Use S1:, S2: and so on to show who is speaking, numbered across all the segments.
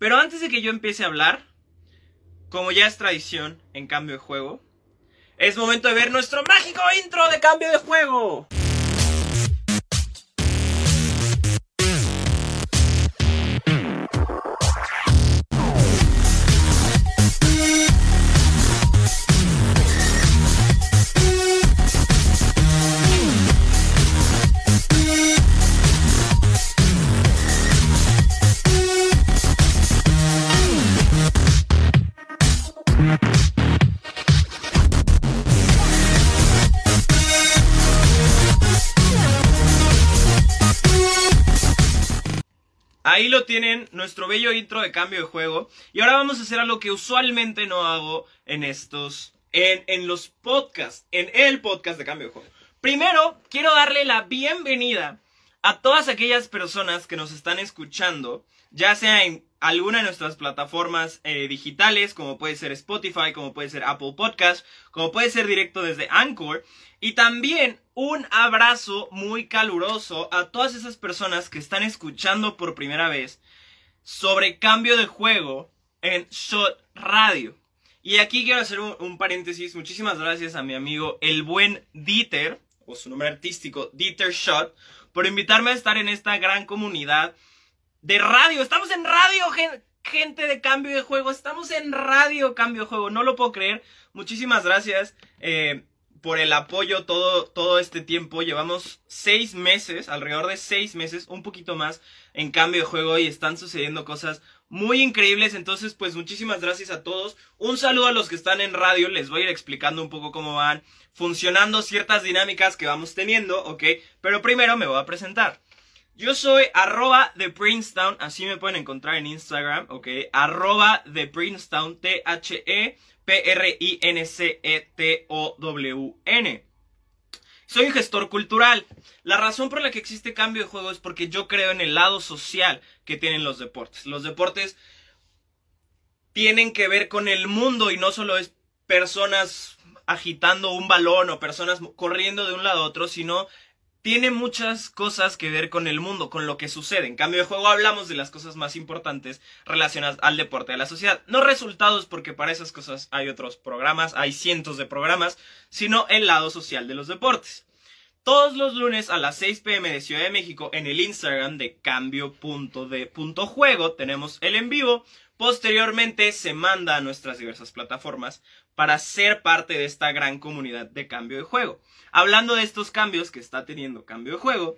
S1: Pero antes de que yo empiece a hablar, como ya es tradición en cambio de juego, es momento de ver nuestro mágico intro de cambio de juego. Tienen, nuestro bello intro de cambio de juego. Y ahora vamos a hacer algo que usualmente no hago en estos, en, en los podcasts, en el podcast de cambio de juego. Primero, quiero darle la bienvenida a todas aquellas personas que nos están escuchando, ya sea en alguna de nuestras plataformas eh, digitales, como puede ser Spotify, como puede ser Apple Podcast, como puede ser directo desde Anchor. Y también un abrazo muy caluroso a todas esas personas que están escuchando por primera vez sobre cambio de juego en Shot Radio. Y aquí quiero hacer un, paréntesis. Muchísimas gracias a mi amigo el buen Dieter, o su nombre artístico, Dieter Shot, por invitarme a estar en esta gran comunidad de radio. Estamos en radio, gente de cambio de juego. Estamos en radio cambio de juego. No lo puedo creer. Muchísimas gracias eh, por el apoyo todo, todo este tiempo. Llevamos seis meses, alrededor de seis meses, un poquito más en cambio de juego y están sucediendo cosas muy increíbles. Entonces, pues muchísimas gracias a todos. Un saludo a los que están en radio. Les voy a ir explicando un poco cómo van funcionando ciertas dinámicas que vamos teniendo, ¿ok? Pero primero me voy a presentar. Yo soy arroba de así me pueden encontrar en Instagram, ¿ok? Arroba de Princeton, T-H-E-P-R-I-N-C-E-T-O-W-N. Soy un gestor cultural. La razón por la que existe cambio de juego es porque yo creo en el lado social que tienen los deportes. Los deportes tienen que ver con el mundo y no solo es personas agitando un balón o personas corriendo de un lado a otro, sino tiene muchas cosas que ver con el mundo, con lo que sucede. En cambio de juego hablamos de las cosas más importantes relacionadas al deporte, a la sociedad. No resultados, porque para esas cosas hay otros programas, hay cientos de programas, sino el lado social de los deportes. Todos los lunes a las 6 pm de Ciudad de México en el Instagram de cambio.de.juego tenemos el en vivo. Posteriormente se manda a nuestras diversas plataformas para ser parte de esta gran comunidad de cambio de juego. Hablando de estos cambios que está teniendo cambio de juego,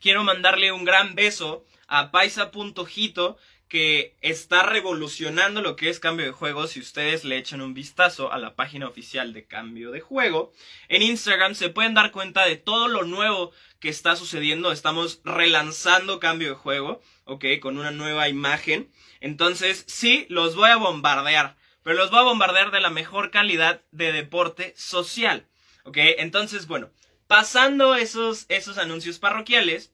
S1: quiero mandarle un gran beso a Paisa.jito que está revolucionando lo que es cambio de juego. Si ustedes le echan un vistazo a la página oficial de cambio de juego, en Instagram se pueden dar cuenta de todo lo nuevo que está sucediendo. Estamos relanzando cambio de juego, ok, con una nueva imagen. Entonces, sí, los voy a bombardear, pero los voy a bombardear de la mejor calidad de deporte social. ¿Ok? Entonces, bueno, pasando esos, esos anuncios parroquiales,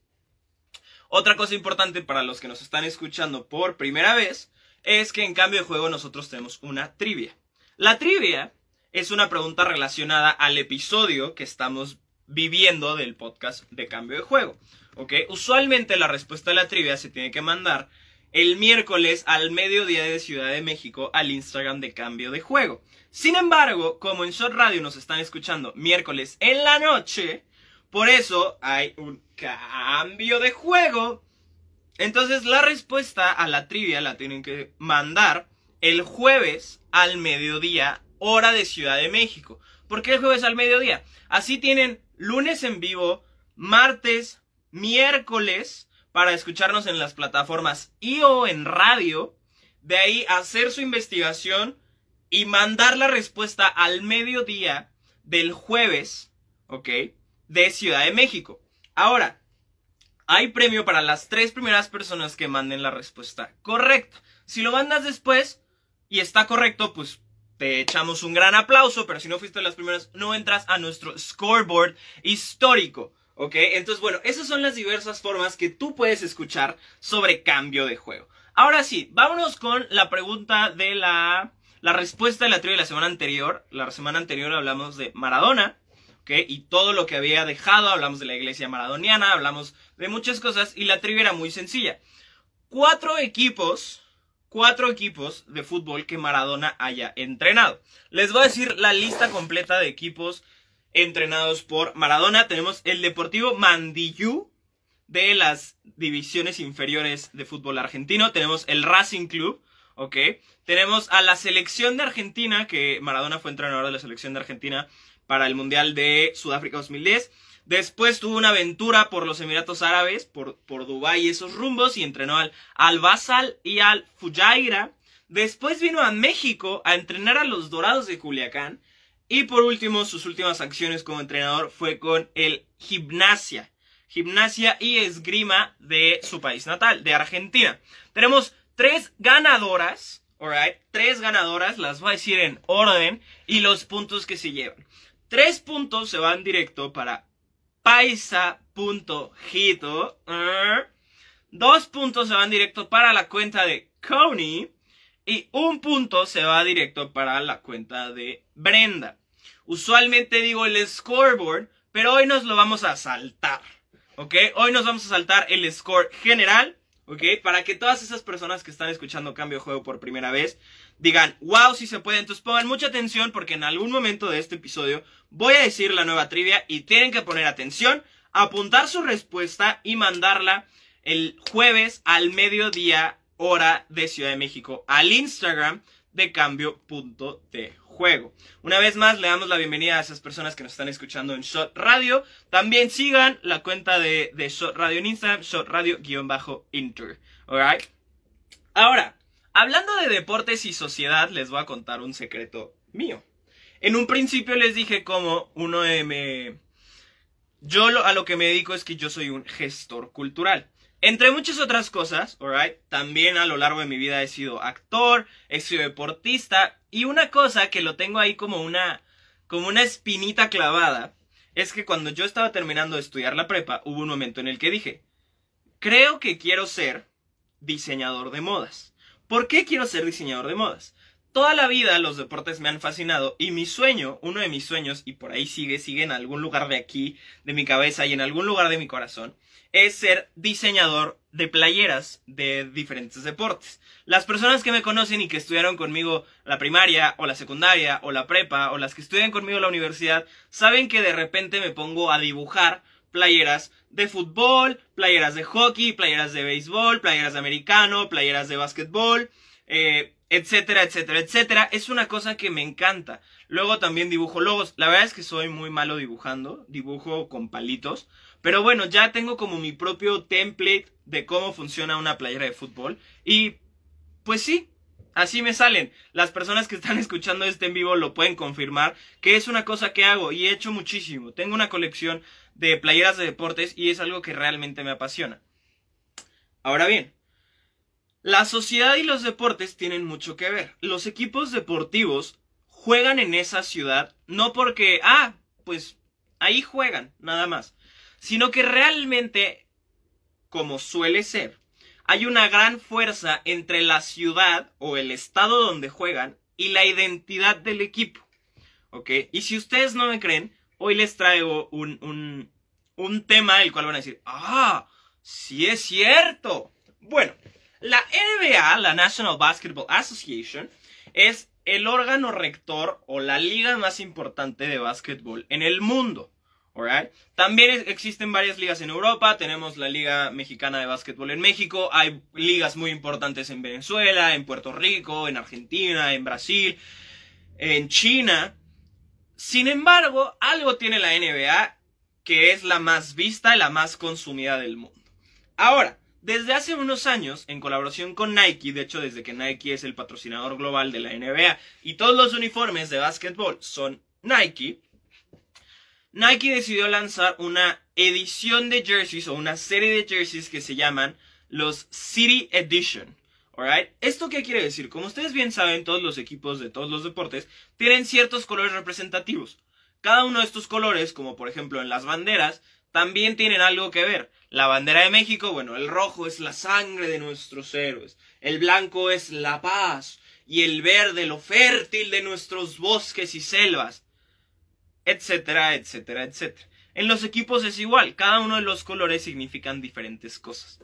S1: otra cosa importante para los que nos están escuchando por primera vez es que en cambio de juego nosotros tenemos una trivia. La trivia es una pregunta relacionada al episodio que estamos viviendo del podcast de cambio de juego. ¿Ok? Usualmente la respuesta a la trivia se tiene que mandar el miércoles al mediodía de Ciudad de México al Instagram de cambio de juego. Sin embargo, como en Shot Radio nos están escuchando miércoles en la noche, por eso hay un cambio de juego. Entonces la respuesta a la trivia la tienen que mandar el jueves al mediodía, hora de Ciudad de México. ¿Por qué el jueves al mediodía? Así tienen lunes en vivo, martes, miércoles para escucharnos en las plataformas y o en radio. De ahí hacer su investigación y mandar la respuesta al mediodía del jueves, ¿ok? De Ciudad de México. Ahora, hay premio para las tres primeras personas que manden la respuesta correcta. Si lo mandas después y está correcto, pues te echamos un gran aplauso, pero si no fuiste de las primeras, no entras a nuestro scoreboard histórico. ¿Ok? Entonces, bueno, esas son las diversas formas que tú puedes escuchar sobre cambio de juego. Ahora sí, vámonos con la pregunta de la la respuesta de la trivia de la semana anterior, la semana anterior hablamos de Maradona, ¿ok? Y todo lo que había dejado, hablamos de la iglesia maradoniana, hablamos de muchas cosas y la trivia era muy sencilla. Cuatro equipos cuatro equipos de fútbol que Maradona haya entrenado. Les voy a decir la lista completa de equipos entrenados por Maradona. Tenemos el Deportivo Mandillú de las divisiones inferiores de fútbol argentino. Tenemos el Racing Club, ¿ok? Tenemos a la selección de Argentina, que Maradona fue entrenador de la selección de Argentina para el Mundial de Sudáfrica 2010. Después tuvo una aventura por los Emiratos Árabes, por, por Dubái y esos rumbos, y entrenó al Al Basal y al Fujairah. Después vino a México a entrenar a los Dorados de Culiacán. Y por último, sus últimas acciones como entrenador fue con el Gimnasia. Gimnasia y Esgrima de su país natal, de Argentina. Tenemos tres ganadoras, alright, tres ganadoras, las voy a decir en orden, y los puntos que se llevan. Tres puntos se van directo para paisa.hito. ¿eh? Dos puntos se van directo para la cuenta de Coney. Y un punto se va directo para la cuenta de Brenda. Usualmente digo el scoreboard, pero hoy nos lo vamos a saltar. ¿Ok? Hoy nos vamos a saltar el score general. ¿Ok? Para que todas esas personas que están escuchando Cambio de Juego por primera vez digan, wow, si se puede. Entonces pongan mucha atención porque en algún momento de este episodio voy a decir la nueva trivia y tienen que poner atención, apuntar su respuesta y mandarla el jueves al mediodía hora de Ciudad de México al Instagram de cambio.de juego. Una vez más, le damos la bienvenida a esas personas que nos están escuchando en Shot Radio. También sigan la cuenta de, de Shot Radio en Instagram, Shot Radio-inter. Alright. Ahora, Hablando de deportes y sociedad, les voy a contar un secreto mío. En un principio les dije como uno de me... Yo a lo que me dedico es que yo soy un gestor cultural. Entre muchas otras cosas, alright, también a lo largo de mi vida he sido actor, he sido deportista y una cosa que lo tengo ahí como una como una espinita clavada es que cuando yo estaba terminando de estudiar la prepa hubo un momento en el que dije, creo que quiero ser diseñador de modas. ¿Por qué quiero ser diseñador de modas? Toda la vida los deportes me han fascinado y mi sueño, uno de mis sueños, y por ahí sigue, sigue en algún lugar de aquí, de mi cabeza y en algún lugar de mi corazón, es ser diseñador de playeras de diferentes deportes. Las personas que me conocen y que estudiaron conmigo la primaria o la secundaria o la prepa o las que estudian conmigo la universidad saben que de repente me pongo a dibujar playeras de fútbol, playeras de hockey, playeras de béisbol, playeras de americano, playeras de básquetbol, eh, etcétera, etcétera, etcétera. Es una cosa que me encanta. Luego también dibujo logos. La verdad es que soy muy malo dibujando, dibujo con palitos. Pero bueno, ya tengo como mi propio template de cómo funciona una playera de fútbol. Y pues sí, así me salen. Las personas que están escuchando este en vivo lo pueden confirmar que es una cosa que hago y he hecho muchísimo. Tengo una colección de playeras de deportes y es algo que realmente me apasiona. Ahora bien, la sociedad y los deportes tienen mucho que ver. Los equipos deportivos juegan en esa ciudad no porque, ah, pues ahí juegan, nada más, sino que realmente, como suele ser, hay una gran fuerza entre la ciudad o el estado donde juegan y la identidad del equipo. ¿Ok? Y si ustedes no me creen, hoy les traigo un, un, tema el cual van a decir, ah, sí es cierto. Bueno, la NBA, la National Basketball Association, es el órgano rector o la liga más importante de básquetbol en el mundo. Alright. También existen varias ligas en Europa. Tenemos la Liga Mexicana de Básquetbol en México. Hay ligas muy importantes en Venezuela, en Puerto Rico, en Argentina, en Brasil, en China. Sin embargo, algo tiene la NBA que es la más vista y la más consumida del mundo. Ahora, desde hace unos años, en colaboración con Nike, de hecho desde que Nike es el patrocinador global de la NBA y todos los uniformes de básquetbol son Nike, Nike decidió lanzar una edición de jerseys o una serie de jerseys que se llaman los City Edition. Alright, ¿esto qué quiere decir? Como ustedes bien saben, todos los equipos de todos los deportes tienen ciertos colores representativos. Cada uno de estos colores, como por ejemplo en las banderas, también tienen algo que ver. La bandera de México, bueno, el rojo es la sangre de nuestros héroes, el blanco es la paz y el verde lo fértil de nuestros bosques y selvas, etcétera, etcétera, etcétera. En los equipos es igual, cada uno de los colores significan diferentes cosas.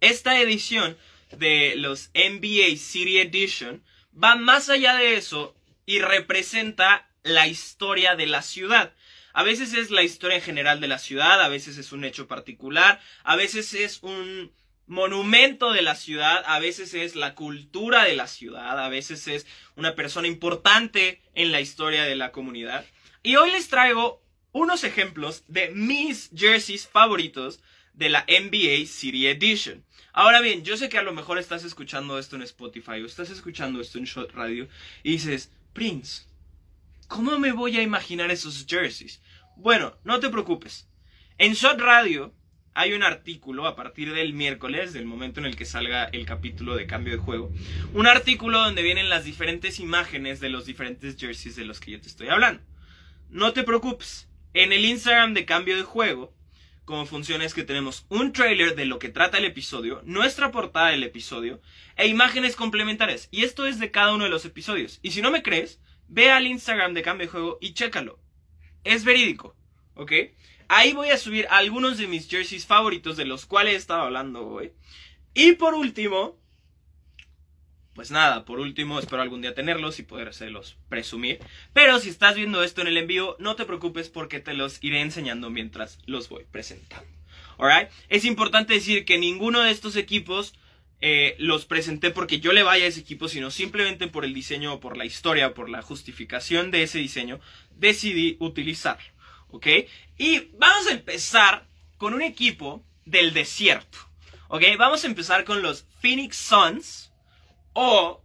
S1: Esta edición de los NBA City Edition va más allá de eso y representa la historia de la ciudad. A veces es la historia en general de la ciudad, a veces es un hecho particular, a veces es un monumento de la ciudad, a veces es la cultura de la ciudad, a veces es una persona importante en la historia de la comunidad. Y hoy les traigo unos ejemplos de mis jerseys favoritos de la NBA City Edition. Ahora bien, yo sé que a lo mejor estás escuchando esto en Spotify o estás escuchando esto en Shot Radio y dices, Prince, ¿cómo me voy a imaginar esos jerseys? Bueno, no te preocupes. En Shot Radio hay un artículo a partir del miércoles, del momento en el que salga el capítulo de cambio de juego, un artículo donde vienen las diferentes imágenes de los diferentes jerseys de los que yo te estoy hablando. No te preocupes, en el Instagram de cambio de juego como funciona es que tenemos un trailer de lo que trata el episodio, nuestra portada del episodio e imágenes complementarias. Y esto es de cada uno de los episodios. Y si no me crees, ve al Instagram de Cambio de Juego y chécalo. Es verídico, ¿ok? Ahí voy a subir algunos de mis jerseys favoritos de los cuales he estado hablando hoy. Y por último, pues nada, por último, espero algún día tenerlos y podérselos presumir. Pero si estás viendo esto en el envío, no te preocupes porque te los iré enseñando mientras los voy presentando. Alright? Es importante decir que ninguno de estos equipos eh, los presenté porque yo le vaya a ese equipo, sino simplemente por el diseño o por la historia o por la justificación de ese diseño, decidí utilizarlo. ¿Ok? Y vamos a empezar con un equipo del desierto. ¿Ok? Vamos a empezar con los Phoenix Suns o,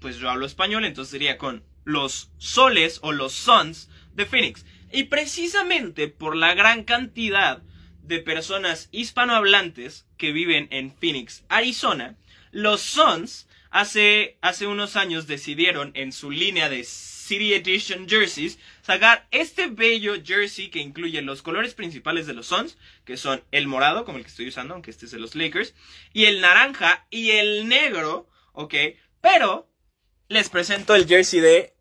S1: pues yo hablo español, entonces sería con los soles o los Suns de Phoenix. Y precisamente por la gran cantidad de personas hispanohablantes que viven en Phoenix, Arizona, los Suns hace, hace unos años decidieron en su línea de City Edition jerseys sacar este bello jersey que incluye los colores principales de los Suns, que son el morado, como el que estoy usando, aunque este es de los Lakers, y el naranja y el negro, ¿ok? Pero les presento el jersey de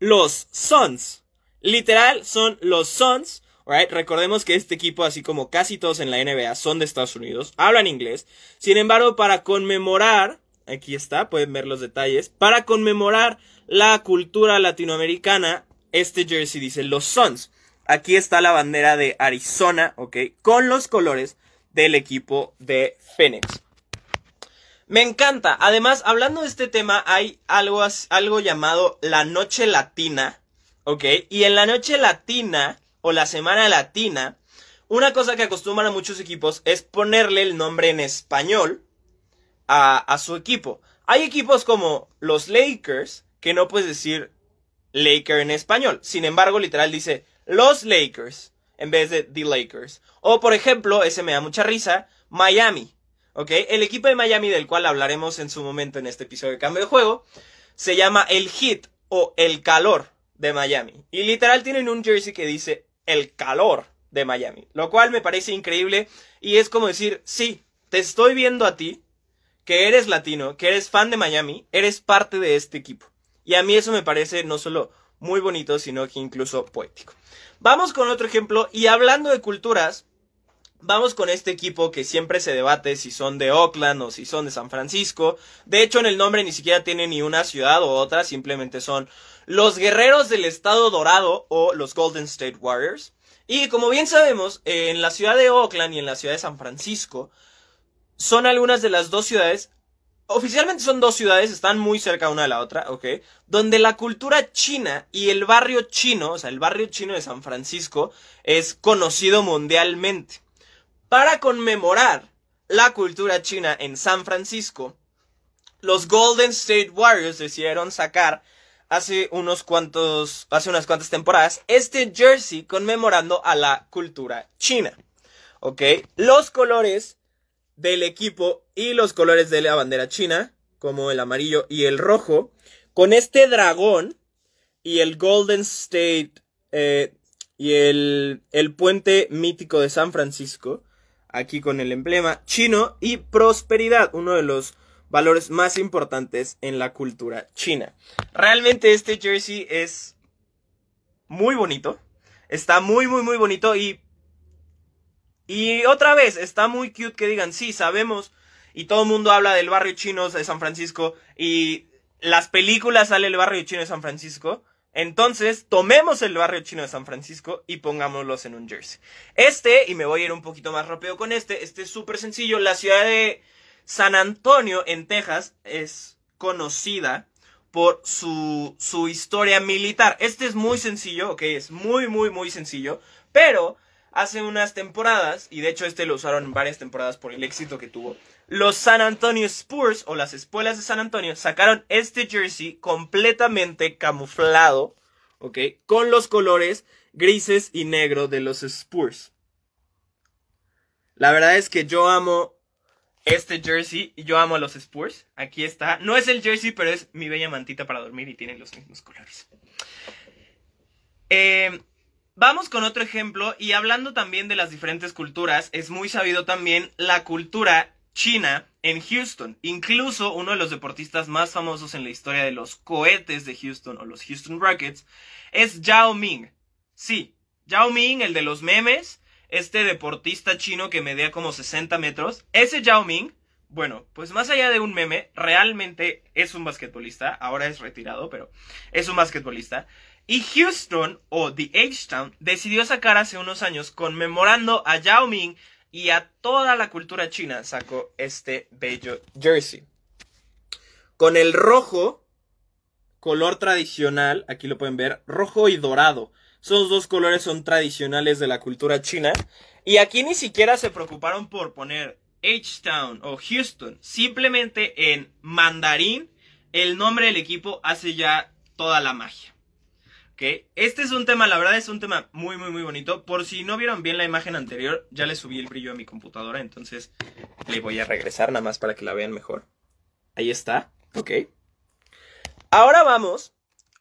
S1: los Suns. Literal, son los Suns. Right? Recordemos que este equipo, así como casi todos en la NBA, son de Estados Unidos, hablan inglés. Sin embargo, para conmemorar, aquí está, pueden ver los detalles, para conmemorar la cultura latinoamericana, este jersey dice los Suns. Aquí está la bandera de Arizona, ¿ok? Con los colores del equipo de Phoenix. Me encanta. Además, hablando de este tema, hay algo, algo llamado la noche latina. ¿Ok? Y en la noche latina, o la semana latina, una cosa que acostumbran a muchos equipos es ponerle el nombre en español a, su equipo. Hay equipos como los Lakers, que no puedes decir Laker en español. Sin embargo, literal dice los Lakers en vez de The Lakers. O por ejemplo, ese me da mucha risa, Miami. ¿ok? El equipo de Miami, del cual hablaremos en su momento en este episodio de cambio de juego, se llama el Heat o el calor de Miami. Y literal tienen un jersey que dice el calor de Miami, lo cual me parece increíble y es como decir, sí, te estoy viendo a ti, que eres latino, que eres fan de Miami, eres parte de este equipo. Y a mí eso me parece no solo muy bonito, sino que incluso poético. Vamos con otro ejemplo y hablando de culturas, Vamos con este equipo que siempre se debate si son de Oakland o si son de San Francisco. De hecho, en el nombre ni siquiera tiene ni una ciudad o otra, simplemente son los guerreros del estado dorado o los Golden State Warriors. Y como bien sabemos, en la ciudad de Oakland y en la ciudad de San Francisco son algunas de las dos ciudades, oficialmente son dos ciudades, están muy cerca una de la otra, ¿ok? Donde la cultura china y el barrio chino, o sea, el barrio chino de San Francisco, es conocido mundialmente. Para conmemorar la cultura china en San Francisco, los Golden State Warriors decidieron sacar hace unos cuantos, hace unas cuantas temporadas, este jersey conmemorando a la cultura china. ¿Ok? Los colores del equipo y los colores de la bandera china, como el amarillo y el rojo, con este dragón y el Golden State eh, y el, el puente mítico de San Francisco, aquí con el emblema chino y prosperidad, uno de los valores más importantes en la cultura china. Realmente este jersey es muy bonito, está muy muy muy bonito y y otra vez está muy cute que digan, sí, sabemos y todo el mundo habla del barrio chino de San Francisco y las películas sale el barrio chino de San Francisco. Entonces, tomemos el barrio chino de San Francisco y pongámoslos en un jersey. Este, y me voy a ir un poquito más rápido con este, este es súper sencillo. La ciudad de San Antonio, en Texas, es conocida por su, su historia militar. Este es muy sencillo, ok, es muy, muy, muy sencillo, pero hace unas temporadas, y de hecho este lo usaron en varias temporadas por el éxito que tuvo, los San Antonio Spurs o las espuelas de San Antonio sacaron este jersey completamente camuflado, ¿ok? Con los colores grises y negro de los Spurs. La verdad es que yo amo este jersey y yo amo a los Spurs. Aquí está. No es el jersey, pero es mi bella mantita para dormir y tiene los mismos colores. Eh, Vamos con otro ejemplo y hablando también de las diferentes culturas, es muy sabido también la cultura china en Houston. Incluso uno de los deportistas más famosos en la historia de los cohetes de Houston o los Houston Rockets es Yao Ming. Sí, Yao Ming, el de los memes, este deportista chino que medía como 60 metros. Ese Yao Ming, bueno, pues más allá de un meme, realmente es un basquetbolista. Ahora es retirado, pero es un basquetbolista. Y Houston, o The H-Town, decidió sacar hace unos años, conmemorando a Yao Ming y a toda la cultura china, sacó este bello jersey. Con el rojo, color tradicional, aquí lo pueden ver, rojo y dorado. Esos dos colores son tradicionales de la cultura china. Y aquí ni siquiera se preocuparon por poner H-Town o Houston. Simplemente en mandarín, el nombre del equipo hace ya toda la magia. Este es un tema, la verdad es un tema muy, muy, muy bonito. Por si no vieron bien la imagen anterior, ya le subí el brillo a mi computadora, entonces le voy a regresar nada más para que la vean mejor. Ahí está, ok. Ahora vamos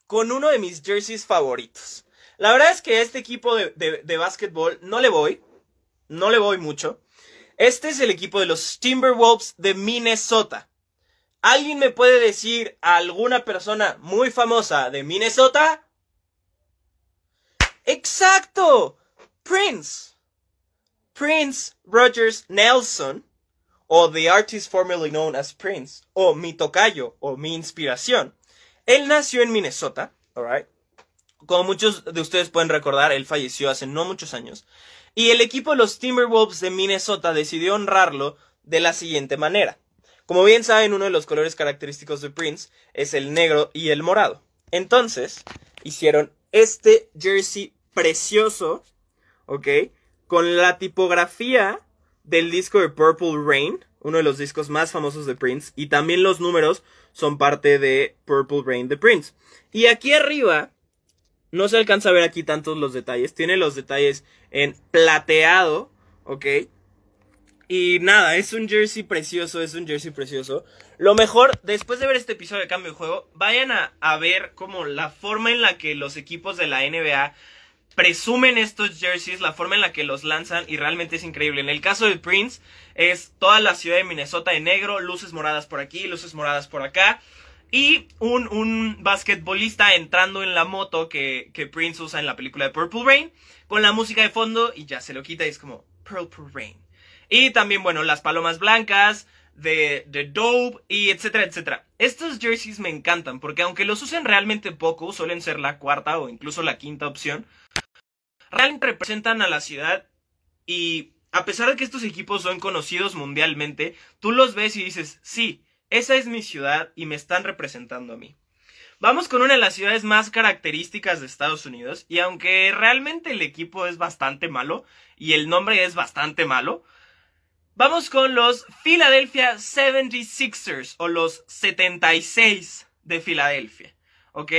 S1: con uno de mis jerseys favoritos. La verdad es que a este equipo de, de, de básquetbol no le voy, no le voy mucho. Este es el equipo de los Timberwolves de Minnesota. ¿Alguien me puede decir a alguna persona muy famosa de Minnesota? ¡Exacto! Prince. Prince Rogers Nelson, o the artist formerly known as Prince, o mi tocayo, o mi inspiración. Él nació en Minnesota, alright. Como muchos de ustedes pueden recordar, él falleció hace no muchos años. Y el equipo de los Timberwolves de Minnesota decidió honrarlo de la siguiente manera. Como bien saben, uno de los colores característicos de Prince es el negro y el morado. Entonces, hicieron este jersey precioso, ¿ok? Con la tipografía del disco de Purple Rain, uno de los discos más famosos de Prince, y también los números son parte de Purple Rain de Prince. Y aquí arriba, no se alcanza a ver aquí tantos los detalles, tiene los detalles en plateado, ¿ok? Y nada, es un jersey precioso, es un jersey precioso. Lo mejor, después de ver este episodio de cambio de juego, vayan a, a ver como la forma en la que los equipos de la NBA presumen estos jerseys, la forma en la que los lanzan y realmente es increíble. En el caso de Prince es toda la ciudad de Minnesota de negro, luces moradas por aquí, luces moradas por acá. Y un, un basquetbolista entrando en la moto que, que, Prince usa en la película de Purple Rain, con la música de fondo y ya se lo quita y es como Purple Rain. Y también, bueno, las palomas blancas, de, de Dope y etcétera, etcétera. Estos jerseys me encantan porque aunque los usen realmente poco, suelen ser la cuarta o incluso la quinta opción, realmente representan a la ciudad y a pesar de que estos equipos son conocidos mundialmente, tú los ves y dices, sí, esa es mi ciudad y me están representando a mí. Vamos con una de las ciudades más características de Estados Unidos y aunque realmente el equipo es bastante malo y el nombre es bastante malo, vamos con los Philadelphia 76ers o los 76 de Filadelfia, ¿ok?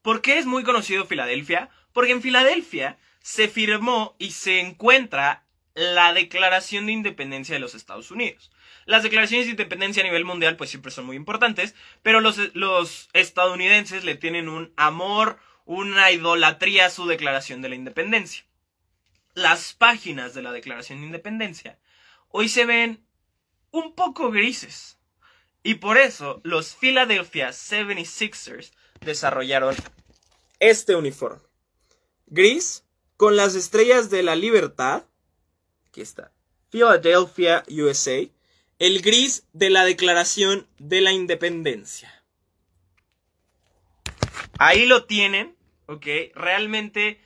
S1: ¿Por qué es muy conocido Filadelfia? Porque en Filadelfia se firmó y se encuentra la Declaración de Independencia de los Estados Unidos. Las declaraciones de independencia a nivel mundial pues siempre son muy importantes, pero los, estadounidenses le tienen un amor, una idolatría a su declaración de la independencia. Las páginas de la Declaración de Independencia hoy se ven un poco grises. Y por eso los Philadelphia 76ers desarrollaron este uniforme gris con las estrellas de la libertad. Aquí está. Philadelphia, USA. el gris de la Declaración de la Independencia. Ahí lo tienen, ¿ok? Realmente,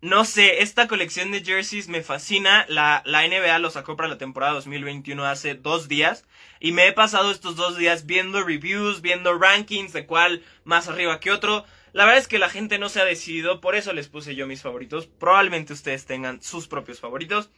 S1: no sé, esta colección de jerseys me fascina. La, la NBA lo sacó para la temporada 2021 hace dos días. Y me he pasado estos dos días viendo reviews, viendo rankings de cuál más arriba que otro. La verdad es que la gente no se ha decidido, por eso les puse yo mis favoritos. Probablemente ustedes tengan sus propios favoritos.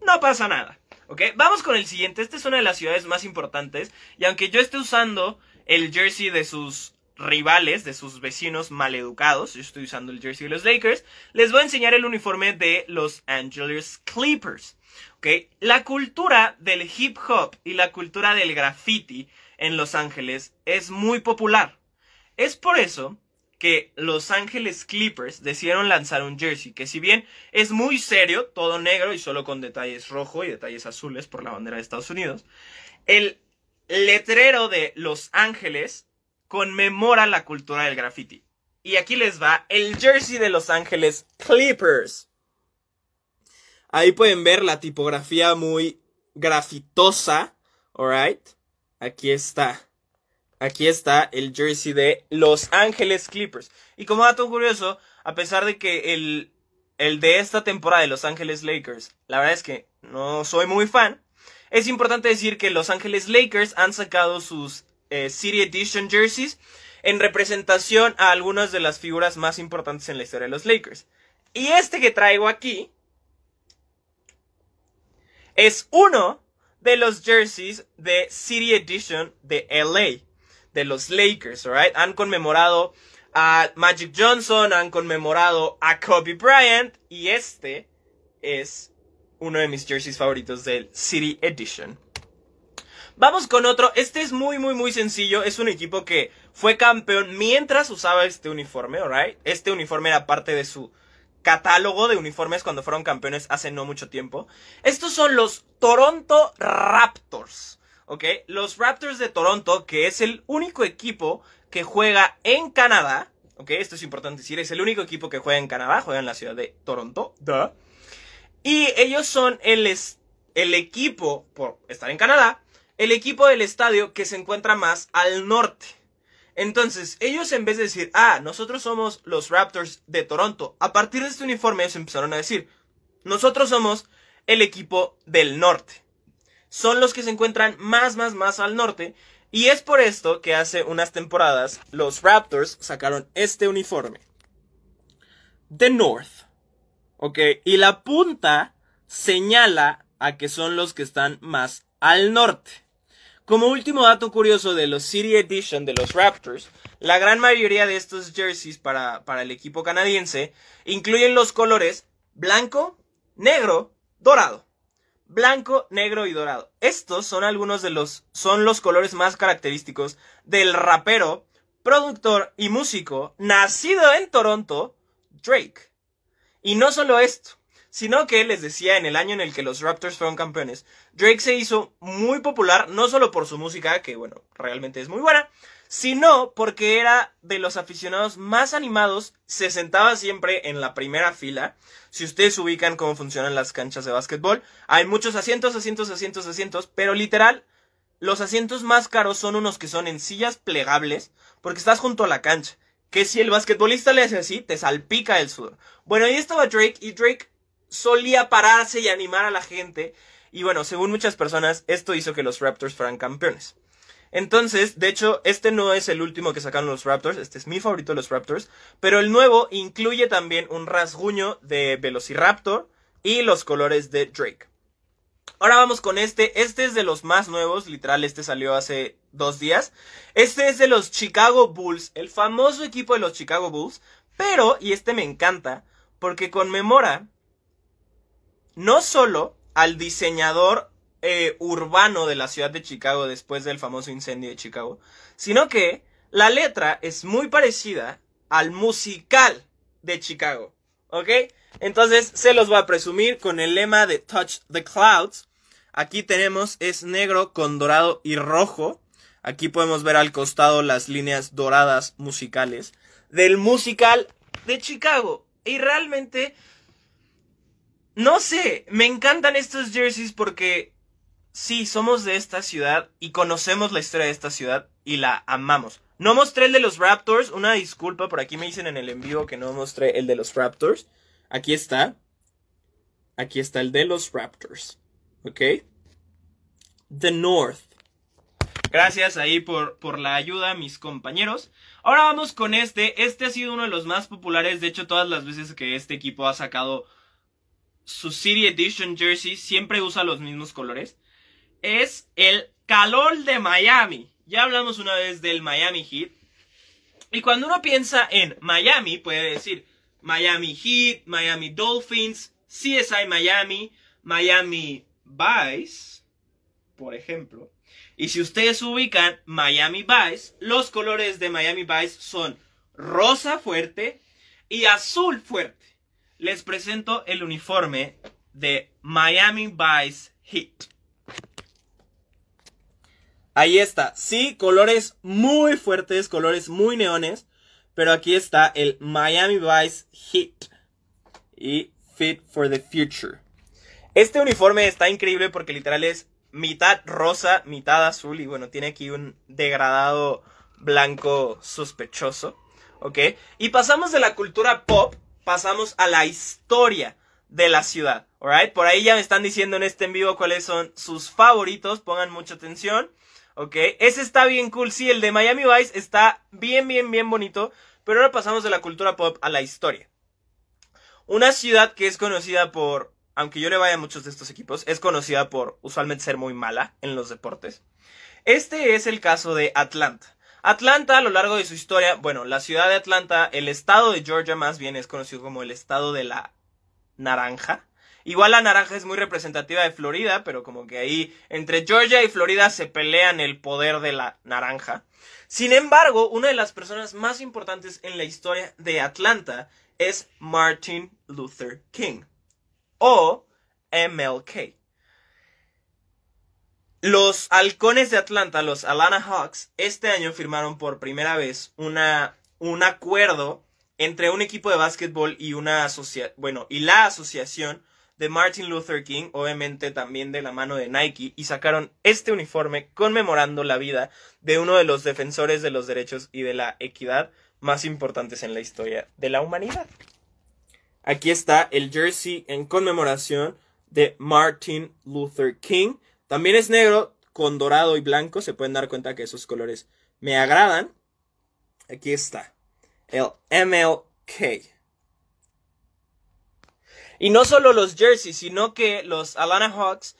S1: No pasa nada. ¿Ok? Vamos con el siguiente. Esta es una de las ciudades más importantes. Y aunque yo esté usando el jersey de sus rivales, de sus vecinos maleducados, yo estoy usando el jersey de los Lakers, les voy a enseñar el uniforme de los Angeles Clippers. ¿Ok? La cultura del hip hop y la cultura del graffiti en Los Ángeles es muy popular. Es por eso que Los Ángeles Clippers decidieron lanzar un jersey que si bien es muy serio, todo negro y solo con detalles rojo y detalles azules por la bandera de Estados Unidos, el letrero de Los Ángeles conmemora la cultura del graffiti. Y aquí les va el jersey de Los Ángeles Clippers. Ahí pueden ver la tipografía muy grafitosa, alright. Aquí está. Aquí está el jersey de Los Ángeles Clippers. Y como dato curioso, a pesar de que el, el de esta temporada de Los Ángeles Lakers, la verdad es que no soy muy fan, es importante decir que Los Ángeles Lakers han sacado sus eh, City Edition jerseys en representación a algunas de las figuras más importantes en la historia de los Lakers. Y este que traigo aquí es uno de los jerseys de City Edition de LA de los Lakers, alright? Han conmemorado a Magic Johnson, han conmemorado a Kobe Bryant y este es uno de mis jerseys favoritos del City Edition. Vamos con otro. Este es muy, muy, muy sencillo. Es un equipo que fue campeón mientras usaba este uniforme, alright? Este uniforme era parte de su catálogo de uniformes cuando fueron campeones hace no mucho tiempo. Estos son los Toronto Raptors. ¿Ok? Los Raptors de Toronto, que es el único equipo que juega en Canadá, ¿ok? Esto es importante decir, es el único equipo que juega en Canadá, juega en la ciudad de Toronto, Y ellos son el, el equipo, por estar en Canadá, el equipo del estadio que se encuentra más al norte. Entonces, ellos en vez de decir, ah, nosotros somos los Raptors de Toronto, a partir de este uniforme ellos empezaron a decir, nosotros somos el equipo del norte son los que se encuentran más, más, más al norte. Y es por esto que hace unas temporadas los Raptors sacaron este uniforme. The North. Ok, y la punta señala a que son los que están más al norte. Como último dato curioso de los City Edition de los Raptors, la gran mayoría de estos jerseys para, para el equipo canadiense incluyen los colores blanco, negro, dorado blanco, negro y dorado. Estos son algunos de los son los colores más característicos del rapero, productor y músico nacido en Toronto, Drake. Y no solo esto, sino que les decía en el año en el que los Raptors fueron campeones, Drake se hizo muy popular no solo por su música, que bueno, realmente es muy buena, sino porque era de los aficionados más animados, se sentaba siempre en la primera fila. Si ustedes ubican cómo funcionan las canchas de básquetbol, hay muchos asientos, asientos, asientos, asientos, pero literal, los asientos más caros son unos que son en sillas plegables, porque estás junto a la cancha. Que si el basquetbolista le hace así, te salpica el sudor. Bueno, ahí estaba Drake, y Drake solía pararse y animar a la gente. Y bueno, según muchas personas, esto hizo que los Raptors fueran campeones. Entonces, de hecho, este no es el último que sacaron los Raptors, este es mi favorito de los Raptors, pero el nuevo incluye también un rasguño de Velociraptor y los colores de Drake. Ahora vamos con este, este es de los más nuevos, literal, este salió hace dos días. Este es de los Chicago Bulls, el famoso equipo de los Chicago Bulls, pero, y este me encanta, porque conmemora no solo al diseñador eh, urbano de la ciudad de Chicago después del famoso incendio de Chicago, sino que la letra es muy parecida al musical de Chicago, ¿ok? Entonces se los voy a presumir con el lema de Touch the Clouds. Aquí tenemos es negro con dorado y rojo. Aquí podemos ver al costado las líneas doradas musicales del musical de Chicago. Y realmente, no sé, me encantan estos jerseys porque sí, somos de esta ciudad y conocemos la historia de esta ciudad y la amamos. No mostré el de los Raptors, una disculpa, por aquí me dicen en el envío que no mostré el de los Raptors. Aquí está. Aquí está el de los Raptors. ¿Ok? The North. Gracias ahí por, por la ayuda, mis compañeros. Ahora vamos con este. Este ha sido uno de los más populares. De hecho, todas las veces que este equipo ha sacado su City Edition jersey, siempre usa los mismos colores. Es el calor de Miami. Ya hablamos una vez del Miami Heat. Y cuando uno piensa en Miami, puede decir Miami Heat, Miami Dolphins, CSI Miami, Miami Vice, por ejemplo. Y si ustedes ubican Miami Vice, los colores de Miami Vice son rosa fuerte y azul fuerte. Les presento el uniforme de Miami Vice Heat. Ahí está. Sí, colores muy fuertes, colores muy neones. Pero aquí está el Miami Vice Heat. Y Fit for the Future. Este uniforme está increíble porque literal es mitad rosa, mitad azul. Y bueno, tiene aquí un degradado blanco sospechoso. ¿Ok? Y pasamos de la cultura pop, pasamos a la historia de la ciudad. ¿Alright? Por ahí ya me están diciendo en este en vivo cuáles son sus favoritos. Pongan mucha atención. ¿Ok? Ese está bien cool, sí, el de Miami Vice está bien, bien, bien bonito, pero ahora pasamos de la cultura pop a la historia. Una ciudad que es conocida por, aunque yo le vaya a muchos de estos equipos, es conocida por usualmente ser muy mala en los deportes. Este es el caso de Atlanta. Atlanta a lo largo de su historia, bueno, la ciudad de Atlanta, el estado de Georgia más bien es conocido como el estado de la naranja. Igual la naranja es muy representativa de Florida, pero como que ahí entre Georgia y Florida se pelean el poder de la naranja. Sin embargo, una de las personas más importantes en la historia de Atlanta es Martin Luther King o MLK. Los halcones de Atlanta, los Atlanta Hawks, este año firmaron por primera vez una, un acuerdo entre un equipo de básquetbol y una asociación, bueno, y la asociación de Martin Luther King, obviamente también de la mano de Nike, y sacaron este uniforme conmemorando la vida de uno de los defensores de los derechos y de la equidad más importantes en la historia de la humanidad. Aquí está el jersey en conmemoración de Martin Luther King. También es negro con dorado y blanco. Se pueden dar cuenta que esos colores me agradan. Aquí está. El MLK. Y no solo los jerseys, sino que los Atlanta Hawks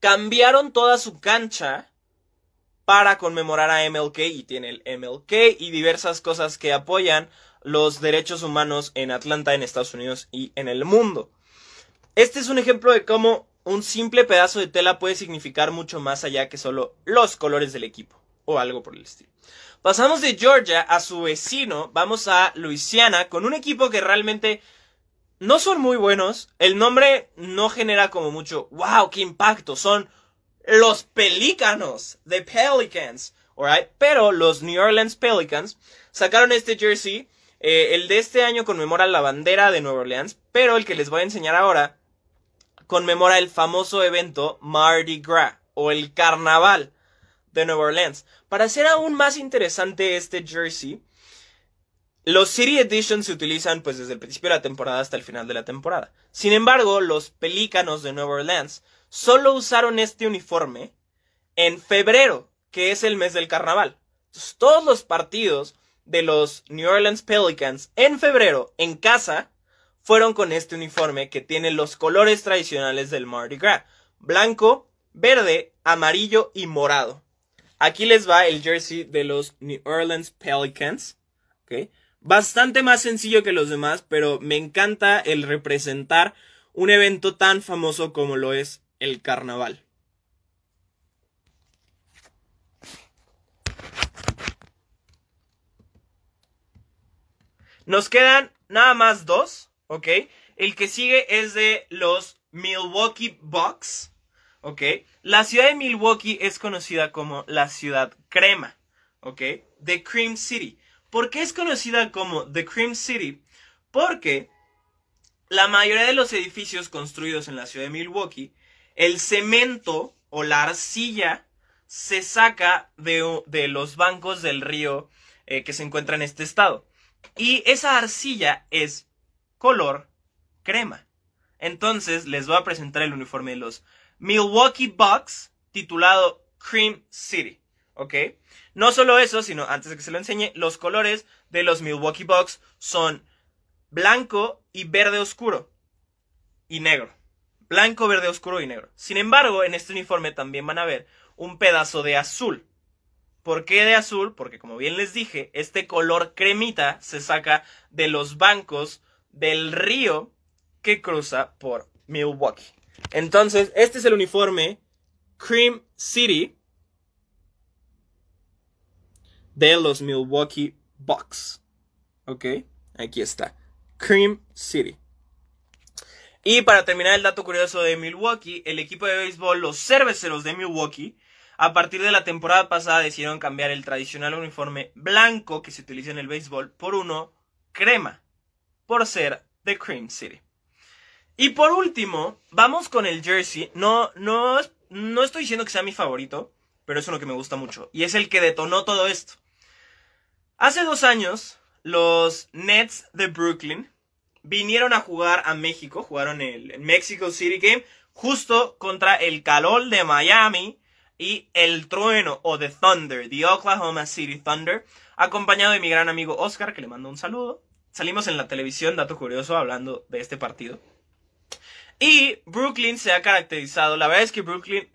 S1: cambiaron toda su cancha para conmemorar a MLK y tiene el MLK y diversas cosas que apoyan los derechos humanos en Atlanta, en Estados Unidos y en el mundo. Este es un ejemplo de cómo un simple pedazo de tela puede significar mucho más allá que solo los colores del equipo o algo por el estilo. Pasamos de Georgia a su vecino, vamos a Luisiana con un equipo que realmente no son muy buenos. El nombre no genera como mucho, wow, qué impacto. Son los Pelícanos, the Pelicans, alright. Pero los New Orleans Pelicans sacaron este jersey. Eh, el de este año conmemora la bandera de Nueva Orleans, pero el que les voy a enseñar ahora conmemora el famoso evento Mardi Gras o el Carnaval de Nueva Orleans. Para hacer aún más interesante este jersey, los City Editions se utilizan pues desde el principio de la temporada hasta el final de la temporada. Sin embargo, los Pelícanos de Nueva Orleans solo usaron este uniforme en febrero, que es el mes del carnaval. todos los partidos de los New Orleans Pelicans en febrero en casa fueron con este uniforme que tiene los colores tradicionales del Mardi Gras. Blanco, verde, amarillo y morado. Aquí les va el jersey de los New Orleans Pelicans. Bastante más sencillo que los demás, pero me encanta el representar un evento tan famoso como lo es el carnaval. Nos quedan nada más dos, ¿ok? El que sigue es de los Milwaukee Bucks, ¿ok? La ciudad de Milwaukee es conocida como la ciudad crema, ¿ok? The Cream City. ¿Por qué es conocida como The Cream City? Porque la mayoría de los edificios construidos en la ciudad de Milwaukee, el cemento o la arcilla se saca de, los bancos del río eh, que se encuentra en este estado. Y esa arcilla es color crema. Entonces les voy a presentar el uniforme de los Milwaukee Bucks titulado Cream City. ¿Ok? No solo eso, sino antes de que se lo enseñe, los colores de los Milwaukee Bucks son blanco y verde oscuro y negro. Blanco, verde oscuro y negro. Sin embargo, en este uniforme también van a ver un pedazo de azul. ¿Por qué de azul? Porque como bien les dije, este color cremita se saca de los bancos del río que cruza por Milwaukee. Entonces, este es el uniforme Cream City de los Milwaukee Bucks. ¿Ok? Aquí está. Cream City. Y para terminar el dato curioso de Milwaukee, el equipo de béisbol, los cerveceros de Milwaukee, a partir de la temporada pasada decidieron cambiar el tradicional uniforme blanco que se utiliza en el béisbol por uno crema, por ser de Cream City. Y por último, vamos con el jersey. No, no, no estoy diciendo que sea mi favorito, pero es uno que me gusta mucho. Y es el que detonó todo esto. Hace dos años, los Nets de Brooklyn vinieron a jugar a México, jugaron el Mexico City Game, justo contra el calor de Miami y el trueno o The Thunder, The Oklahoma City Thunder, acompañado de mi gran amigo Oscar, que le mando un saludo. Salimos en la televisión, dato curioso, hablando de este partido. Y Brooklyn se ha caracterizado, la verdad es que Brooklyn,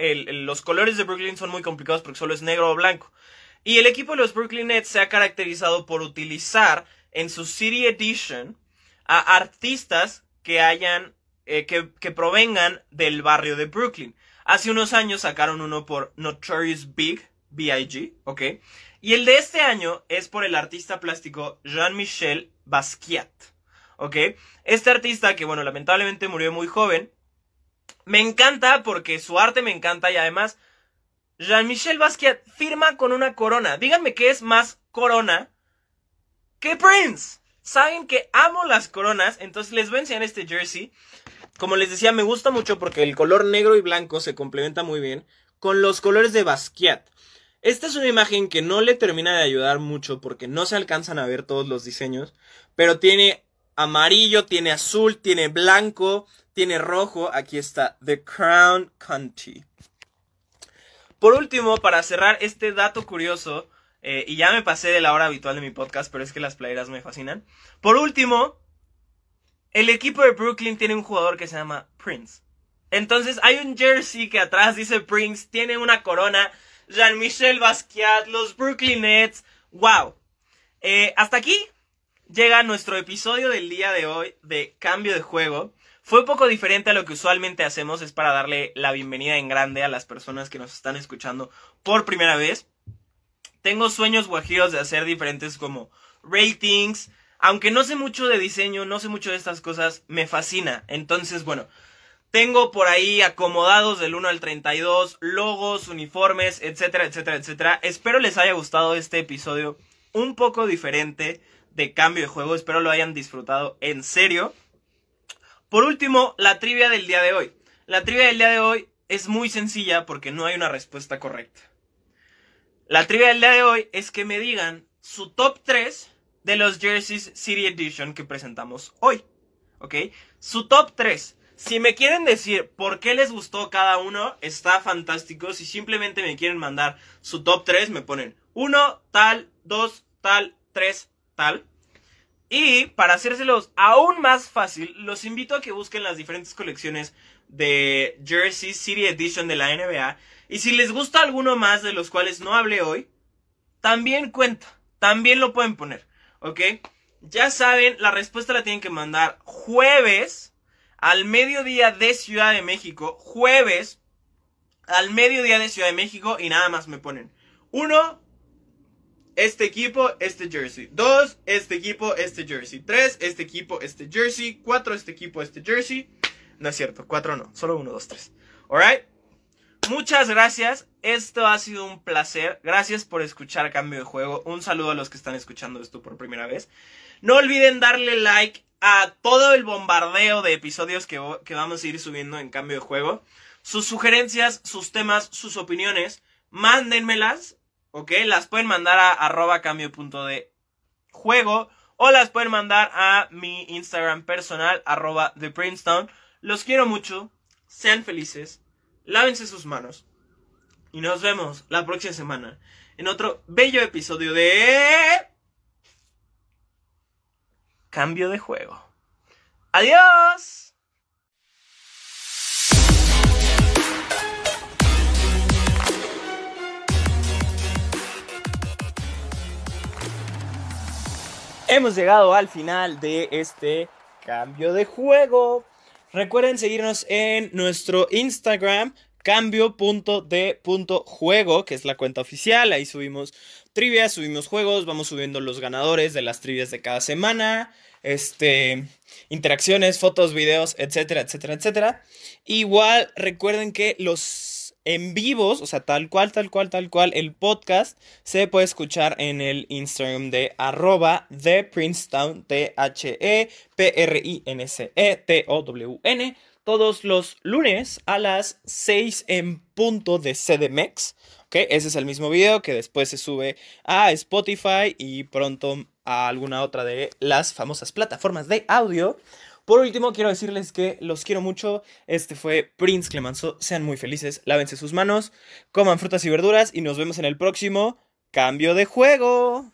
S1: los colores de Brooklyn son muy complicados porque solo es negro o blanco. Y el equipo de los Brooklyn Nets se ha caracterizado por utilizar en su City Edition a artistas que hayan, eh, que, que provengan del barrio de Brooklyn. Hace unos años sacaron uno por Notorious Big, B.I.G., ¿ok? Y el de este año es por el artista plástico Jean-Michel Basquiat, ¿ok? Este artista que, bueno, lamentablemente murió muy joven, me encanta porque su arte me encanta y además Jean-Michel Basquiat firma con una corona. Díganme qué es más corona que Prince. Saben que amo las coronas, entonces les voy a enseñar este jersey. Como les decía, me gusta mucho porque el color negro y blanco se complementa muy bien con los colores de Basquiat. Esta es una imagen que no le termina de ayudar mucho porque no se alcanzan a ver todos los diseños, pero tiene amarillo, tiene azul, tiene blanco, tiene rojo. Aquí está The Crown Country. Por último, para cerrar este dato curioso, eh, y ya me pasé de la hora habitual de mi podcast, pero es que las playeras me fascinan. Por último, el equipo de Brooklyn tiene un jugador que se llama Prince. Entonces hay un jersey que atrás dice Prince, tiene una corona, Jean-Michel Basquiat, los Brooklyn Nets. ¡Wow! Eh, hasta aquí llega nuestro episodio del día de hoy de cambio de juego. Fue un poco diferente a lo que usualmente hacemos, es para darle la bienvenida en grande a las personas que nos están escuchando por primera vez. Tengo sueños guajiros de hacer diferentes como ratings, aunque no sé mucho de diseño, no sé mucho de estas cosas, me fascina. Entonces, bueno, tengo por ahí acomodados del 1 al 32 logos, uniformes, etcétera, etcétera, etcétera. Espero les haya gustado este episodio un poco diferente de cambio de juego. Espero lo hayan disfrutado en serio. Por último, la trivia del día de hoy. La trivia del día de hoy es muy sencilla porque no hay una respuesta correcta. La trivia del día de hoy es que me digan su top 3 de los jerseys City Edition que presentamos hoy. ¿Ok? Su top 3. Si me quieren decir por qué les gustó cada uno, está fantástico. Si simplemente me quieren mandar su top 3, me ponen 1, tal, 2, tal, 3, Y para hacérselos aún más fácil, los invito a que busquen las diferentes colecciones de Jersey City Edition de la NBA. Y si les gusta alguno más de los cuales no hablé hoy, también cuenta, también lo pueden poner. ¿ok? Ya saben, la respuesta la tienen que mandar jueves al mediodía de Ciudad de México. Jueves al mediodía de Ciudad de México y nada más me ponen. Uno, este equipo, este jersey. Dos, este equipo, este jersey. Tres, este equipo, este jersey. Cuatro, este equipo, este jersey. No es cierto, cuatro no, solo uno, dos, tres. Alright. Muchas gracias. Esto ha sido un placer. Gracias por escuchar Cambio de Juego. Un saludo a los que están escuchando esto por primera vez. No olviden darle like a todo el bombardeo de episodios que, que vamos a ir subiendo en Cambio de Juego. sus sugerencias, sus temas, sus opiniones, mándenmelas, ¿ok? Las pueden mandar a arroba cambio punto de juego o las pueden mandar a mi Instagram personal, arroba de Princeton. Los quiero mucho, sean felices, lávense sus manos y nos vemos la próxima semana en otro bello episodio de... Cambio de juego. Adiós. Hemos llegado al final de este cambio de juego. Recuerden seguirnos en nuestro Instagram, cambio.de.juego, que es la cuenta oficial. Ahí subimos trivias, subimos juegos, vamos subiendo los ganadores de las trivias de cada semana. Este, interacciones, fotos, videos, etcétera, etcétera, etcétera. Igual recuerden que los en vivos, o sea, tal cual, tal cual, tal cual, el podcast se puede escuchar en el Instagram de arroba de Princetown, T-H-E-P-R-I-N-C-E-T-O-W-N, todos los lunes a las 6 en punto de CDMX. ¿Ok? Ese es el mismo video que después se sube a Spotify y pronto a alguna otra de las famosas plataformas de audio. Por último, quiero decirles que los quiero mucho. Este fue Prince Clemenceau. Sean muy felices, lávense sus manos, coman frutas y verduras y nos vemos en el próximo cambio de juego.